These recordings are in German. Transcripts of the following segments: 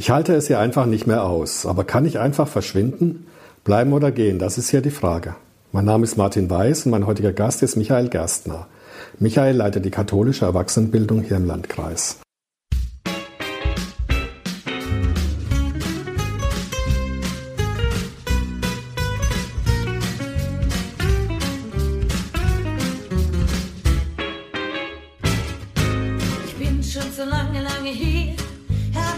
Ich halte es hier einfach nicht mehr aus. Aber kann ich einfach verschwinden? Bleiben oder gehen? Das ist hier die Frage. Mein Name ist Martin Weiß und mein heutiger Gast ist Michael Gerstner. Michael leitet die katholische Erwachsenenbildung hier im Landkreis.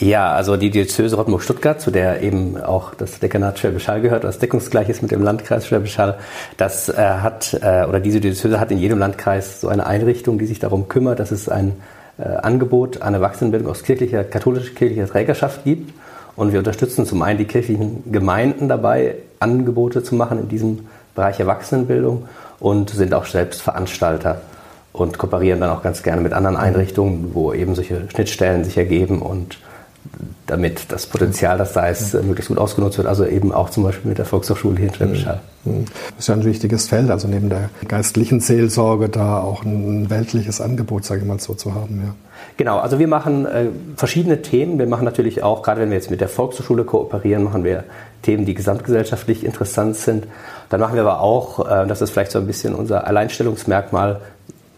Ja, also die Diözese Rottmund-Stuttgart, zu der eben auch das Dekanat Schwäbisch gehört, was deckungsgleich ist mit dem Landkreis Schwäbisch das äh, hat, äh, oder diese Diözese hat in jedem Landkreis so eine Einrichtung, die sich darum kümmert, dass es ein äh, Angebot an Erwachsenenbildung aus kirchlicher, katholischer kirchlicher Trägerschaft gibt. Und wir unterstützen zum einen die kirchlichen Gemeinden dabei, Angebote zu machen in diesem Bereich Erwachsenenbildung und sind auch selbst Veranstalter und kooperieren dann auch ganz gerne mit anderen Einrichtungen, wo eben solche Schnittstellen sich ergeben und damit das Potenzial, das da ist, möglichst gut ausgenutzt wird. Also eben auch zum Beispiel mit der Volkshochschule hier in Schwäbisch Hall. Mhm. Das ist ja ein wichtiges Feld, also neben der geistlichen Seelsorge da auch ein weltliches Angebot, sage ich mal so, zu haben. Ja. Genau, also wir machen äh, verschiedene Themen. Wir machen natürlich auch, gerade wenn wir jetzt mit der Volkshochschule kooperieren, machen wir Themen, die gesamtgesellschaftlich interessant sind. Dann machen wir aber auch, äh, das ist vielleicht so ein bisschen unser Alleinstellungsmerkmal,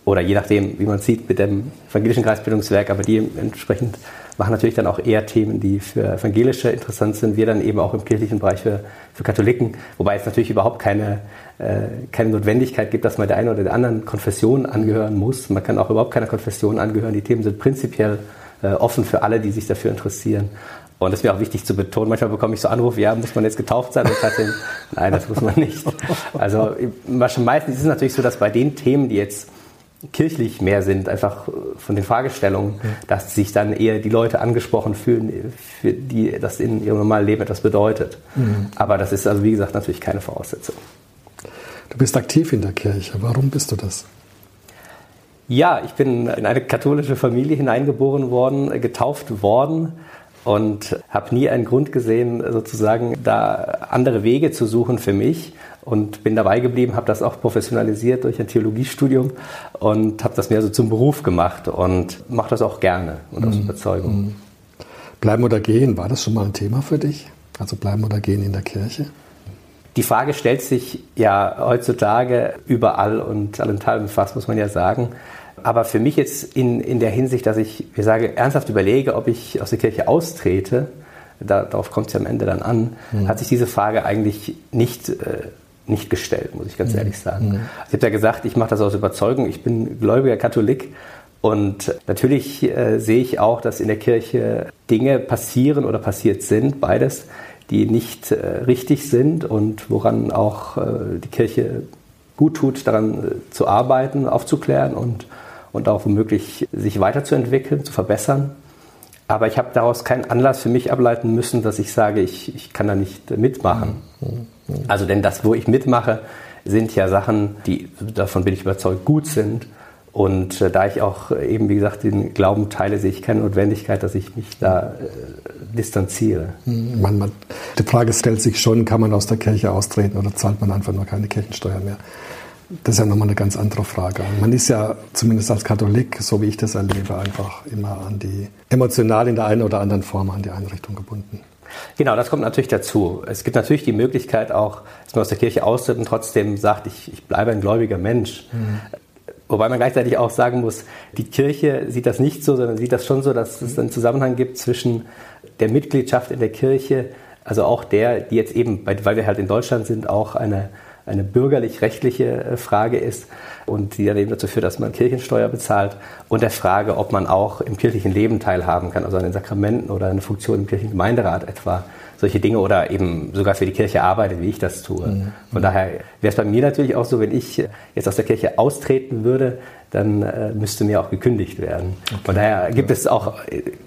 oder je nachdem, wie man sieht, mit dem evangelischen Kreisbildungswerk, aber die entsprechend machen natürlich dann auch eher Themen, die für Evangelische interessant sind. Wir dann eben auch im kirchlichen Bereich für, für Katholiken, wobei es natürlich überhaupt keine, äh, keine Notwendigkeit gibt, dass man der einen oder der anderen Konfession angehören muss. Man kann auch überhaupt keiner Konfession angehören. Die Themen sind prinzipiell äh, offen für alle, die sich dafür interessieren. Und das ist mir auch wichtig zu betonen. Manchmal bekomme ich so Anrufe, ja, muss man jetzt getauft sein? Und nein, das muss man nicht. Also meistens ist es natürlich so, dass bei den Themen, die jetzt kirchlich mehr sind, einfach von den Fragestellungen, ja. dass sich dann eher die Leute angesprochen fühlen, für die das in ihrem normalen Leben etwas bedeutet. Mhm. Aber das ist also, wie gesagt, natürlich keine Voraussetzung. Du bist aktiv in der Kirche. Warum bist du das? Ja, ich bin in eine katholische Familie hineingeboren worden, getauft worden und habe nie einen Grund gesehen, sozusagen da andere Wege zu suchen für mich und bin dabei geblieben, habe das auch professionalisiert durch ein Theologiestudium und habe das mehr so zum Beruf gemacht und mache das auch gerne und aus mhm. Überzeugung. Mhm. Bleiben oder gehen, war das schon mal ein Thema für dich? Also bleiben oder gehen in der Kirche? Die Frage stellt sich ja heutzutage überall und allenthalben fast, muss man ja sagen. Aber für mich jetzt in, in der Hinsicht, dass ich, wie sage, ernsthaft überlege, ob ich aus der Kirche austrete, da, darauf kommt es ja am Ende dann an, mhm. hat sich diese Frage eigentlich nicht, äh, nicht gestellt, muss ich ganz mhm. ehrlich sagen. Mhm. Ich habe ja gesagt, ich mache das aus Überzeugung, ich bin gläubiger Katholik und natürlich äh, sehe ich auch, dass in der Kirche Dinge passieren oder passiert sind, beides, die nicht äh, richtig sind und woran auch äh, die Kirche gut tut, daran äh, zu arbeiten, aufzuklären und und auch womöglich sich weiterzuentwickeln, zu verbessern. Aber ich habe daraus keinen Anlass für mich ableiten müssen, dass ich sage, ich, ich kann da nicht mitmachen. Also denn das, wo ich mitmache, sind ja Sachen, die, davon bin ich überzeugt, gut sind. Und äh, da ich auch äh, eben, wie gesagt, den Glauben teile, sehe ich keine Notwendigkeit, dass ich mich da äh, distanziere. Man, man, die Frage stellt sich schon, kann man aus der Kirche austreten oder zahlt man einfach nur keine Kirchensteuer mehr? Das ist ja nochmal eine ganz andere Frage. Man ist ja zumindest als Katholik, so wie ich das erlebe, einfach immer an die, emotional in der einen oder anderen Form an die Einrichtung gebunden. Genau, das kommt natürlich dazu. Es gibt natürlich die Möglichkeit auch, dass man aus der Kirche austritt und trotzdem sagt, ich, ich bleibe ein gläubiger Mensch. Mhm. Wobei man gleichzeitig auch sagen muss, die Kirche sieht das nicht so, sondern sieht das schon so, dass es einen Zusammenhang gibt zwischen der Mitgliedschaft in der Kirche, also auch der, die jetzt eben, weil wir halt in Deutschland sind, auch eine eine bürgerlich-rechtliche äh, Frage ist. Und die dann eben dazu führt, dass man Kirchensteuer bezahlt und der Frage, ob man auch im kirchlichen Leben teilhaben kann, also an den Sakramenten oder eine Funktion im kirchlichen Gemeinderat etwa solche Dinge oder eben sogar für die Kirche arbeitet, wie ich das tue. Mhm. Von daher wäre es bei mir natürlich auch so, wenn ich jetzt aus der Kirche austreten würde, dann äh, müsste mir auch gekündigt werden. Okay. Von daher gibt es auch,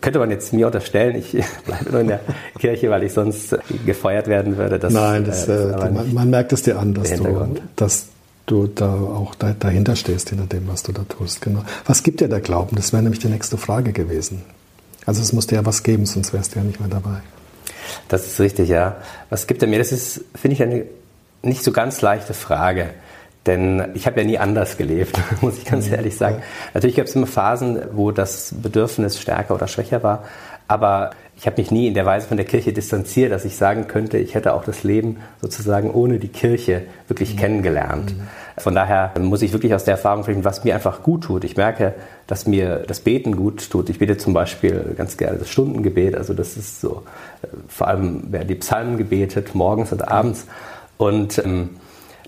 könnte man jetzt mir unterstellen, ich bleibe nur in der Kirche, weil ich sonst gefeuert werden würde. Das, Nein, das, äh, äh man, man, merkt es dir an, dass du, dass du da auch da, dahinter stehst, hinter dem, was du da tust. Genau. Was gibt dir der Glauben? Das wäre nämlich die nächste Frage gewesen. Also es musste ja was geben, sonst wärst du ja nicht mehr dabei. Das ist richtig, ja. Was gibt er mir? Das ist, finde ich, eine nicht so ganz leichte Frage. Denn ich habe ja nie anders gelebt, muss ich ganz mhm. ehrlich sagen. Natürlich gab es immer Phasen, wo das Bedürfnis stärker oder schwächer war. Aber ich habe mich nie in der Weise von der Kirche distanziert, dass ich sagen könnte, ich hätte auch das Leben sozusagen ohne die Kirche wirklich mhm. kennengelernt. Mhm. Von daher muss ich wirklich aus der Erfahrung sprechen, was mir einfach gut tut. Ich merke, dass mir das Beten gut tut. Ich bete zum Beispiel ganz gerne das Stundengebet. Also das ist so, äh, vor allem werden die Psalmen gebetet, morgens und abends. Und ähm,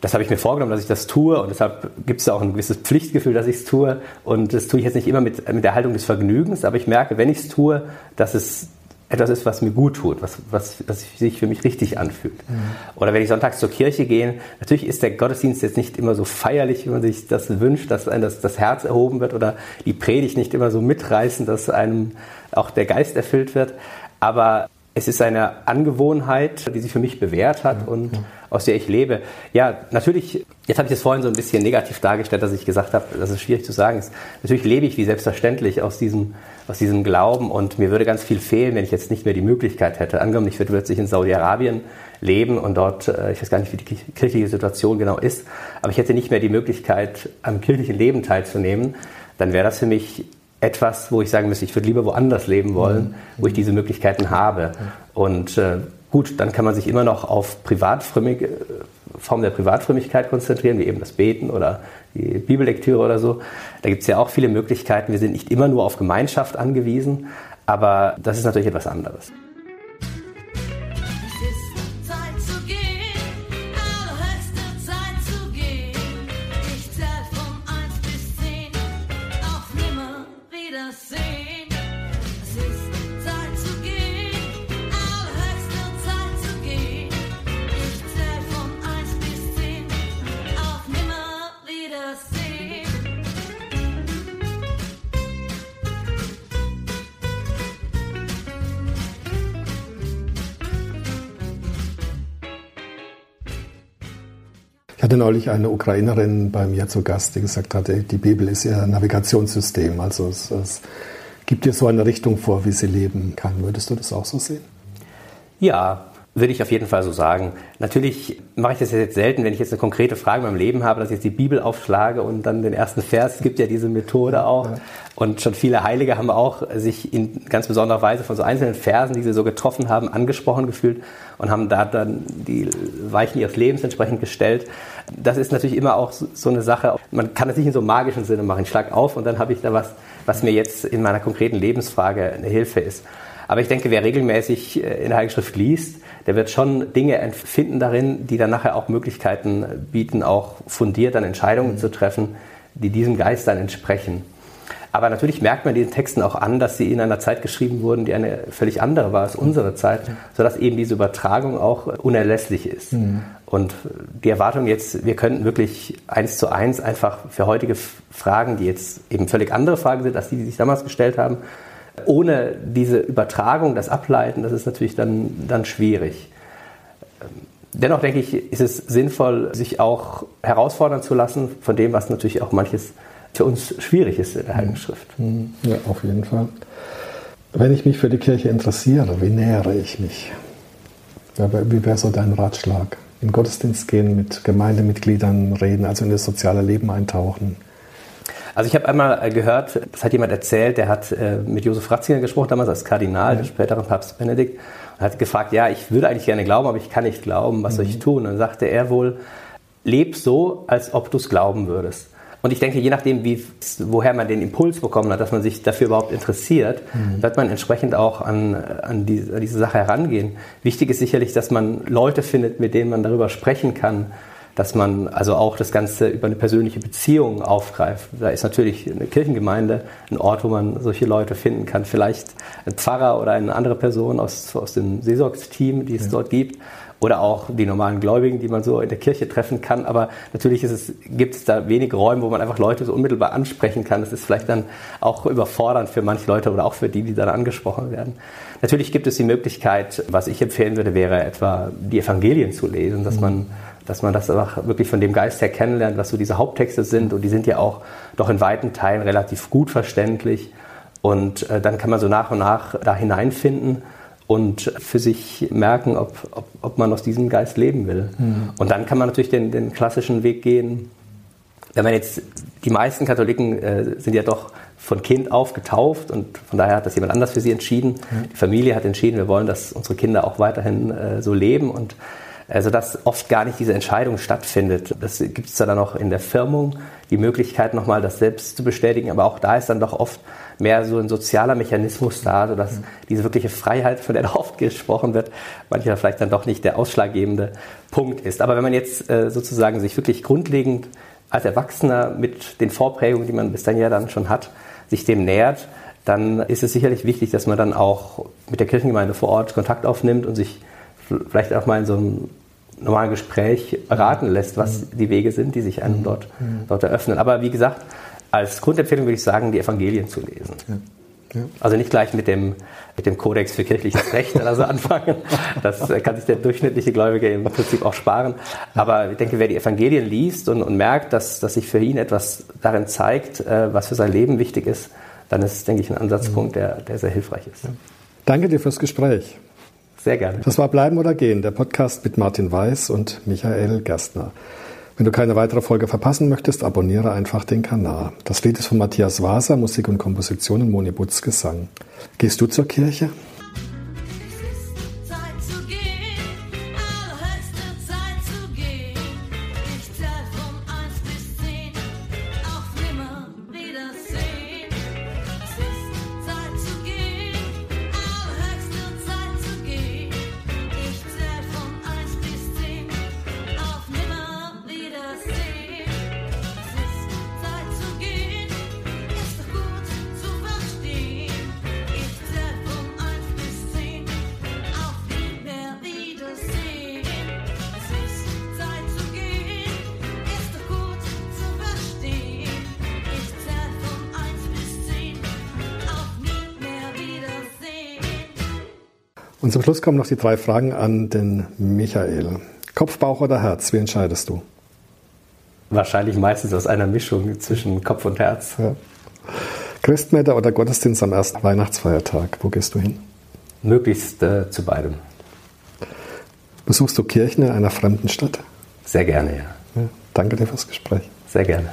das habe ich mir vorgenommen, dass ich das tue und deshalb gibt es auch ein gewisses Pflichtgefühl, dass ich es tue und das tue ich jetzt nicht immer mit, mit der Haltung des Vergnügens, aber ich merke, wenn ich es tue, dass es etwas ist, was mir gut tut, was, was, was sich für mich richtig anfühlt. Mhm. Oder wenn ich sonntags zur Kirche gehe, natürlich ist der Gottesdienst jetzt nicht immer so feierlich, wie man sich das wünscht, dass einem das, das Herz erhoben wird oder die Predigt nicht immer so mitreißen, dass einem auch der Geist erfüllt wird. Aber es ist eine Angewohnheit, die sich für mich bewährt hat und aus der ich lebe. Ja, natürlich, jetzt habe ich es vorhin so ein bisschen negativ dargestellt, dass ich gesagt habe, das ist schwierig zu sagen. Ist, natürlich lebe ich wie selbstverständlich aus diesem, aus diesem Glauben und mir würde ganz viel fehlen, wenn ich jetzt nicht mehr die Möglichkeit hätte. Angenommen, ich würde plötzlich in Saudi-Arabien leben und dort, äh, ich weiß gar nicht, wie die kirchliche Situation genau ist, aber ich hätte nicht mehr die Möglichkeit, am kirchlichen Leben teilzunehmen, dann wäre das für mich etwas, wo ich sagen müsste, ich würde lieber woanders leben wollen, mhm. wo ich diese Möglichkeiten habe. Und äh, gut, dann kann man sich immer noch auf Privatfrömmig, Form der Privatfrömmigkeit konzentrieren, wie eben das Beten oder die Bibellektüre oder so. Da gibt es ja auch viele Möglichkeiten. Wir sind nicht immer nur auf Gemeinschaft angewiesen, aber das ist natürlich etwas anderes. Hatte neulich eine Ukrainerin bei mir zu Gast, die gesagt hatte, die Bibel ist ihr Navigationssystem. Also es, es gibt ihr so eine Richtung vor, wie sie leben kann. Würdest du das auch so sehen? Ja, würde ich auf jeden Fall so sagen. Natürlich mache ich das jetzt selten, wenn ich jetzt eine konkrete Frage in meinem Leben habe, dass ich jetzt die Bibel aufschlage und dann den ersten Vers. Es gibt ja diese Methode auch. Und schon viele Heilige haben auch sich in ganz besonderer Weise von so einzelnen Versen, die sie so getroffen haben, angesprochen gefühlt und haben da dann die Weichen ihres Lebens entsprechend gestellt. Das ist natürlich immer auch so eine Sache. Man kann es nicht in so magischen Sinne machen. Ich schlage auf und dann habe ich da was, was mir jetzt in meiner konkreten Lebensfrage eine Hilfe ist. Aber ich denke, wer regelmäßig äh, in der Heiligen Schrift liest, der wird schon Dinge finden darin, die dann nachher auch Möglichkeiten bieten, auch fundiert dann Entscheidungen mhm. zu treffen, die diesem Geist dann entsprechen. Aber natürlich merkt man diesen Texten auch an, dass sie in einer Zeit geschrieben wurden, die eine völlig andere war als unsere Zeit, sodass eben diese Übertragung auch unerlässlich ist. Mhm. Und die Erwartung jetzt, wir könnten wirklich eins zu eins einfach für heutige Fragen, die jetzt eben völlig andere Fragen sind, als die, die sich damals gestellt haben, ohne diese Übertragung, das Ableiten, das ist natürlich dann, dann schwierig. Dennoch denke ich, ist es sinnvoll, sich auch herausfordern zu lassen von dem, was natürlich auch manches für uns schwierig ist in der Heiligen Schrift. Mhm. Ja, auf jeden Fall. Wenn ich mich für die Kirche interessiere, wie nähere ich mich? Wie wäre so dein Ratschlag? In Gottesdienst gehen, mit Gemeindemitgliedern reden, also in das soziale Leben eintauchen? Also ich habe einmal äh, gehört, das hat jemand erzählt, der hat äh, mit Josef Ratzinger gesprochen, damals als Kardinal, ja. der spätere Papst Benedikt, und hat gefragt, ja, ich würde eigentlich gerne glauben, aber ich kann nicht glauben, was mhm. soll ich mhm. tun? Und dann sagte er wohl, leb so, als ob du es glauben würdest. Und ich denke, je nachdem, wie, woher man den Impuls bekommen hat, dass man sich dafür überhaupt interessiert, mhm. wird man entsprechend auch an, an, die, an, diese Sache herangehen. Wichtig ist sicherlich, dass man Leute findet, mit denen man darüber sprechen kann, dass man also auch das Ganze über eine persönliche Beziehung aufgreift. Da ist natürlich eine Kirchengemeinde ein Ort, wo man solche Leute finden kann. Vielleicht ein Pfarrer oder eine andere Person aus, aus dem Seelsorgsteam, die es ja. dort gibt oder auch die normalen Gläubigen, die man so in der Kirche treffen kann. Aber natürlich es, gibt es da wenig Räume, wo man einfach Leute so unmittelbar ansprechen kann. Das ist vielleicht dann auch überfordernd für manche Leute oder auch für die, die dann angesprochen werden. Natürlich gibt es die Möglichkeit, was ich empfehlen würde, wäre etwa die Evangelien zu lesen, dass man dass man das einfach wirklich von dem Geist her kennenlernt, was so diese Haupttexte sind. Und die sind ja auch doch in weiten Teilen relativ gut verständlich. Und äh, dann kann man so nach und nach da hineinfinden und für sich merken, ob, ob, ob man aus diesem Geist leben will. Mhm. Und dann kann man natürlich den, den klassischen Weg gehen. Wenn man jetzt, die meisten Katholiken äh, sind ja doch von Kind auf getauft und von daher hat das jemand anders für sie entschieden. Mhm. Die Familie hat entschieden, wir wollen, dass unsere Kinder auch weiterhin äh, so leben und also dass oft gar nicht diese Entscheidung stattfindet. Das gibt es dann auch in der Firmung, die Möglichkeit nochmal das selbst zu bestätigen, aber auch da ist dann doch oft mehr so ein sozialer Mechanismus da, sodass mhm. diese wirkliche Freiheit, von der da oft gesprochen wird, manchmal vielleicht dann doch nicht der ausschlaggebende Punkt ist. Aber wenn man jetzt äh, sozusagen sich wirklich grundlegend als Erwachsener mit den Vorprägungen, die man bis dann ja dann schon hat, sich dem nähert, dann ist es sicherlich wichtig, dass man dann auch mit der Kirchengemeinde vor Ort Kontakt aufnimmt und sich vielleicht auch mal in so einem normalen Gespräch beraten lässt, was mhm. die Wege sind, die sich einem mhm. dort, mhm. dort eröffnen. Aber wie gesagt, als Grundempfehlung würde ich sagen, die Evangelien zu lesen. Ja. Ja. Also nicht gleich mit dem, mit dem Kodex für kirchliches Recht oder so anfangen. Das kann sich der durchschnittliche Gläubige im Prinzip auch sparen. Aber ich denke, wer die Evangelien liest und, und merkt, dass, dass sich für ihn etwas darin zeigt, äh, was für sein Leben wichtig ist, dann ist, denke ich, ein Ansatzpunkt, der, der sehr hilfreich ist. Danke dir fürs Gespräch. Sehr gerne. Das war Bleiben oder Gehen, der Podcast mit Martin Weiß und Michael Gerstner. Wenn du keine weitere Folge verpassen möchtest, abonniere einfach den Kanal. Das Lied ist von Matthias Waser, Musik und Komposition und Moni Butz Gesang. Gehst du zur Kirche? Und zum Schluss kommen noch die drei Fragen an den Michael. Kopf, Bauch oder Herz, wie entscheidest du? Wahrscheinlich meistens aus einer Mischung zwischen Kopf und Herz. Ja. Christmette oder Gottesdienst am ersten Weihnachtsfeiertag, wo gehst du hin? Möglichst äh, zu beidem. Besuchst du Kirchen in einer fremden Stadt? Sehr gerne, ja. ja. Danke dir fürs Gespräch. Sehr gerne.